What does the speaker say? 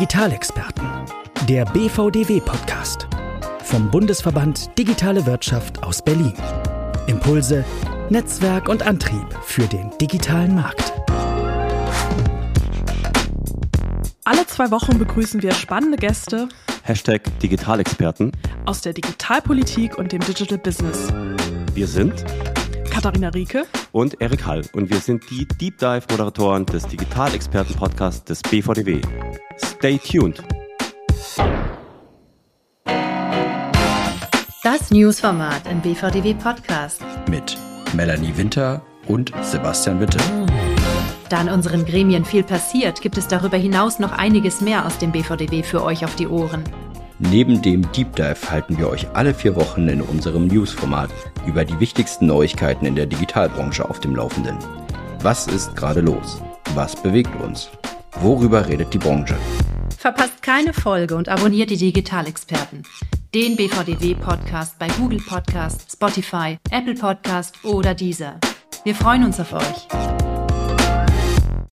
Digitalexperten. Der BVDW-Podcast. Vom Bundesverband Digitale Wirtschaft aus Berlin. Impulse, Netzwerk und Antrieb für den digitalen Markt. Alle zwei Wochen begrüßen wir spannende Gäste. Hashtag Digitalexperten. Aus der Digitalpolitik und dem Digital Business. Wir sind Katharina Rieke und Erik Hall und wir sind die Deep Dive Moderatoren des Digitalexperten Podcasts des BVDW. Stay tuned. Das Newsformat im BVDW Podcast mit Melanie Winter und Sebastian Witte. Da in unseren Gremien viel passiert, gibt es darüber hinaus noch einiges mehr aus dem BVDW für euch auf die Ohren. Neben dem Deep Dive halten wir euch alle vier Wochen in unserem Newsformat über die wichtigsten Neuigkeiten in der Digitalbranche auf dem Laufenden. Was ist gerade los? Was bewegt uns? Worüber redet die Branche? Verpasst keine Folge und abonniert die Digitalexperten. Den BVDW-Podcast bei Google Podcast, Spotify, Apple Podcast oder dieser. Wir freuen uns auf euch.